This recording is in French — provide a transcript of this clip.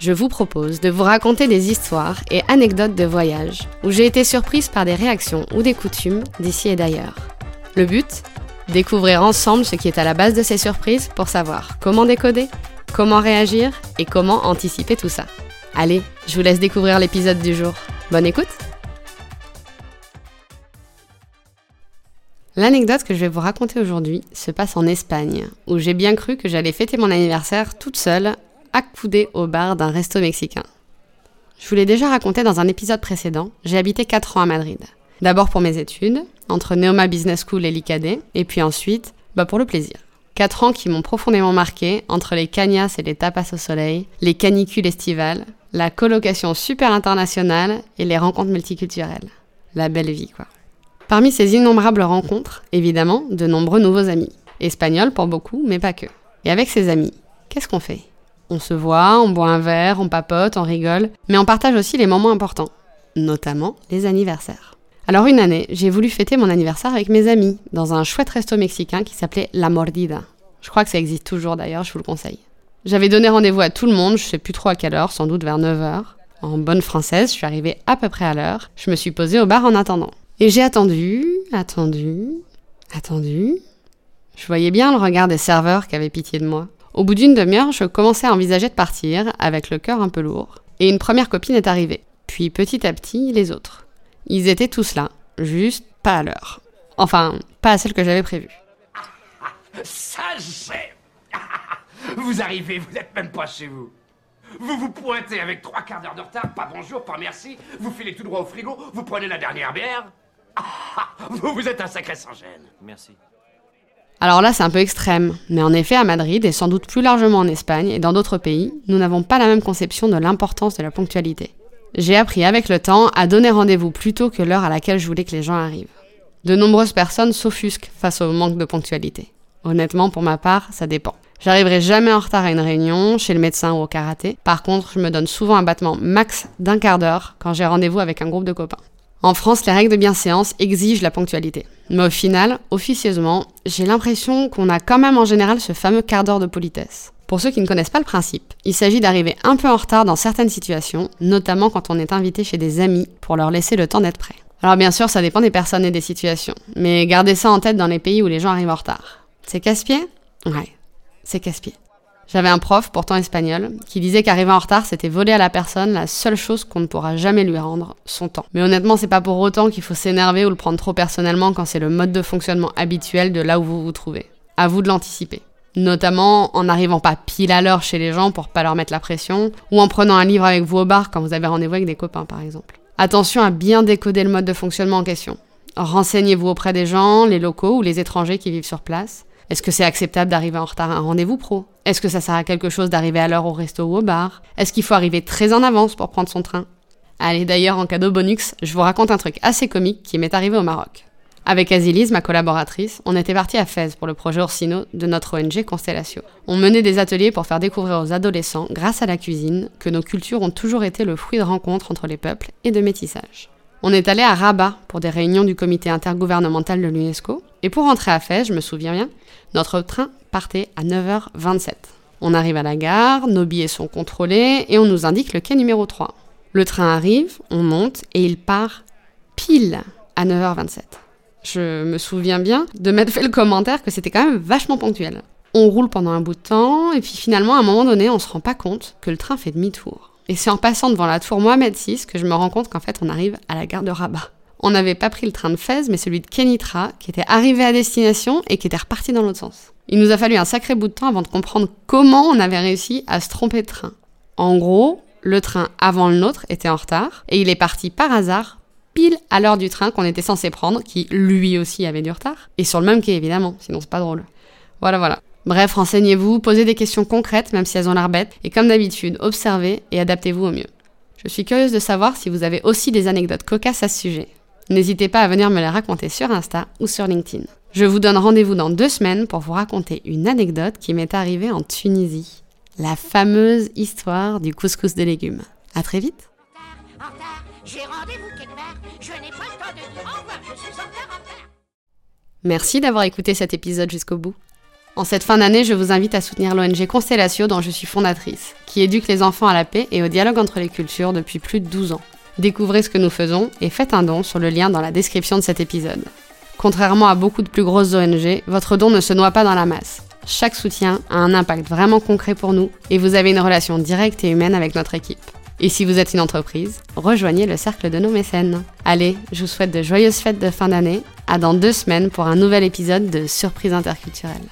Je vous propose de vous raconter des histoires et anecdotes de voyage où j'ai été surprise par des réactions ou des coutumes d'ici et d'ailleurs. Le but? Découvrir ensemble ce qui est à la base de ces surprises pour savoir comment décoder, comment réagir et comment anticiper tout ça. Allez, je vous laisse découvrir l'épisode du jour. Bonne écoute L'anecdote que je vais vous raconter aujourd'hui se passe en Espagne, où j'ai bien cru que j'allais fêter mon anniversaire toute seule, accoudée au bar d'un resto mexicain. Je vous l'ai déjà raconté dans un épisode précédent, j'ai habité 4 ans à Madrid. D'abord pour mes études, entre Neoma Business School et l'ICAD, et puis ensuite, bah pour le plaisir. 4 ans qui m'ont profondément marqué entre les cagnasses et les tapas au soleil, les canicules estivales, la colocation super internationale et les rencontres multiculturelles. La belle vie, quoi. Parmi ces innombrables rencontres, évidemment, de nombreux nouveaux amis. Espagnols pour beaucoup, mais pas que. Et avec ces amis, qu'est-ce qu'on fait? On se voit, on boit un verre, on papote, on rigole, mais on partage aussi les moments importants, notamment les anniversaires. Alors une année, j'ai voulu fêter mon anniversaire avec mes amis, dans un chouette resto mexicain qui s'appelait La Mordida. Je crois que ça existe toujours d'ailleurs, je vous le conseille. J'avais donné rendez-vous à tout le monde, je sais plus trop à quelle heure, sans doute vers 9h. En bonne française, je suis arrivée à peu près à l'heure. Je me suis posée au bar en attendant. Et j'ai attendu, attendu, attendu. Je voyais bien le regard des serveurs qui avaient pitié de moi. Au bout d'une demi-heure, je commençais à envisager de partir, avec le cœur un peu lourd. Et une première copine est arrivée. Puis petit à petit, les autres. Ils étaient tous là, juste pas à l'heure. Enfin, pas à celle que j'avais prévue. Ça, Vous arrivez, vous n'êtes même pas chez vous. Vous vous pointez avec trois quarts d'heure de retard, pas bonjour, pas merci, vous filez tout droit au frigo, vous prenez la dernière bière. Vous, vous êtes un sacré sans gêne. Merci. Alors là, c'est un peu extrême, mais en effet, à Madrid et sans doute plus largement en Espagne et dans d'autres pays, nous n'avons pas la même conception de l'importance de la ponctualité. J'ai appris avec le temps à donner rendez-vous plus tôt que l'heure à laquelle je voulais que les gens arrivent. De nombreuses personnes s'offusquent face au manque de ponctualité. Honnêtement, pour ma part, ça dépend. J'arriverai jamais en retard à une réunion, chez le médecin ou au karaté. Par contre, je me donne souvent un battement max d'un quart d'heure quand j'ai rendez-vous avec un groupe de copains. En France, les règles de bienséance exigent la ponctualité. Mais au final, officieusement, j'ai l'impression qu'on a quand même en général ce fameux quart d'heure de politesse. Pour ceux qui ne connaissent pas le principe, il s'agit d'arriver un peu en retard dans certaines situations, notamment quand on est invité chez des amis pour leur laisser le temps d'être prêts. Alors bien sûr, ça dépend des personnes et des situations, mais gardez ça en tête dans les pays où les gens arrivent en retard. C'est casse-pied? Ouais, c'est casse-pied. J'avais un prof, pourtant espagnol, qui disait qu'arriver en retard, c'était voler à la personne la seule chose qu'on ne pourra jamais lui rendre, son temps. Mais honnêtement, c'est pas pour autant qu'il faut s'énerver ou le prendre trop personnellement quand c'est le mode de fonctionnement habituel de là où vous vous trouvez. À vous de l'anticiper. Notamment en n'arrivant pas pile à l'heure chez les gens pour pas leur mettre la pression, ou en prenant un livre avec vous au bar quand vous avez rendez-vous avec des copains par exemple. Attention à bien décoder le mode de fonctionnement en question. Renseignez-vous auprès des gens, les locaux ou les étrangers qui vivent sur place. Est-ce que c'est acceptable d'arriver en retard à un rendez-vous pro? Est-ce que ça sert à quelque chose d'arriver à l'heure au resto ou au bar? Est-ce qu'il faut arriver très en avance pour prendre son train? Allez d'ailleurs, en cadeau bonus, je vous raconte un truc assez comique qui m'est arrivé au Maroc. Avec Azilise, ma collaboratrice, on était parti à Fès pour le projet Orsino de notre ONG Constellatio. On menait des ateliers pour faire découvrir aux adolescents, grâce à la cuisine, que nos cultures ont toujours été le fruit de rencontres entre les peuples et de métissage. On est allé à Rabat pour des réunions du comité intergouvernemental de l'UNESCO, et pour rentrer à Fès, je me souviens bien, notre train partait à 9h27. On arrive à la gare, nos billets sont contrôlés et on nous indique le quai numéro 3. Le train arrive, on monte et il part pile à 9h27 je me souviens bien de m'être fait le commentaire que c'était quand même vachement ponctuel. On roule pendant un bout de temps, et puis finalement, à un moment donné, on se rend pas compte que le train fait demi-tour. Et c'est en passant devant la tour Mohamed VI que je me rends compte qu'en fait, on arrive à la gare de Rabat. On n'avait pas pris le train de Fès, mais celui de Kenitra, qui était arrivé à destination et qui était reparti dans l'autre sens. Il nous a fallu un sacré bout de temps avant de comprendre comment on avait réussi à se tromper de train. En gros, le train avant le nôtre était en retard, et il est parti par hasard pile à l'heure du train qu'on était censé prendre, qui lui aussi avait du retard, et sur le même quai évidemment, sinon c'est pas drôle. Voilà, voilà. Bref, renseignez-vous, posez des questions concrètes, même si elles ont l'air bêtes, et comme d'habitude, observez et adaptez-vous au mieux. Je suis curieuse de savoir si vous avez aussi des anecdotes cocasses à ce sujet. N'hésitez pas à venir me les raconter sur Insta ou sur LinkedIn. Je vous donne rendez-vous dans deux semaines pour vous raconter une anecdote qui m'est arrivée en Tunisie. La fameuse histoire du couscous de légumes. À très vite. Merci d'avoir écouté cet épisode jusqu'au bout. En cette fin d'année, je vous invite à soutenir l'ONG Constellatio dont je suis fondatrice, qui éduque les enfants à la paix et au dialogue entre les cultures depuis plus de 12 ans. Découvrez ce que nous faisons et faites un don sur le lien dans la description de cet épisode. Contrairement à beaucoup de plus grosses ONG, votre don ne se noie pas dans la masse. Chaque soutien a un impact vraiment concret pour nous et vous avez une relation directe et humaine avec notre équipe. Et si vous êtes une entreprise, rejoignez le cercle de nos mécènes. Allez, je vous souhaite de joyeuses fêtes de fin d'année. À dans deux semaines pour un nouvel épisode de Surprise interculturelle.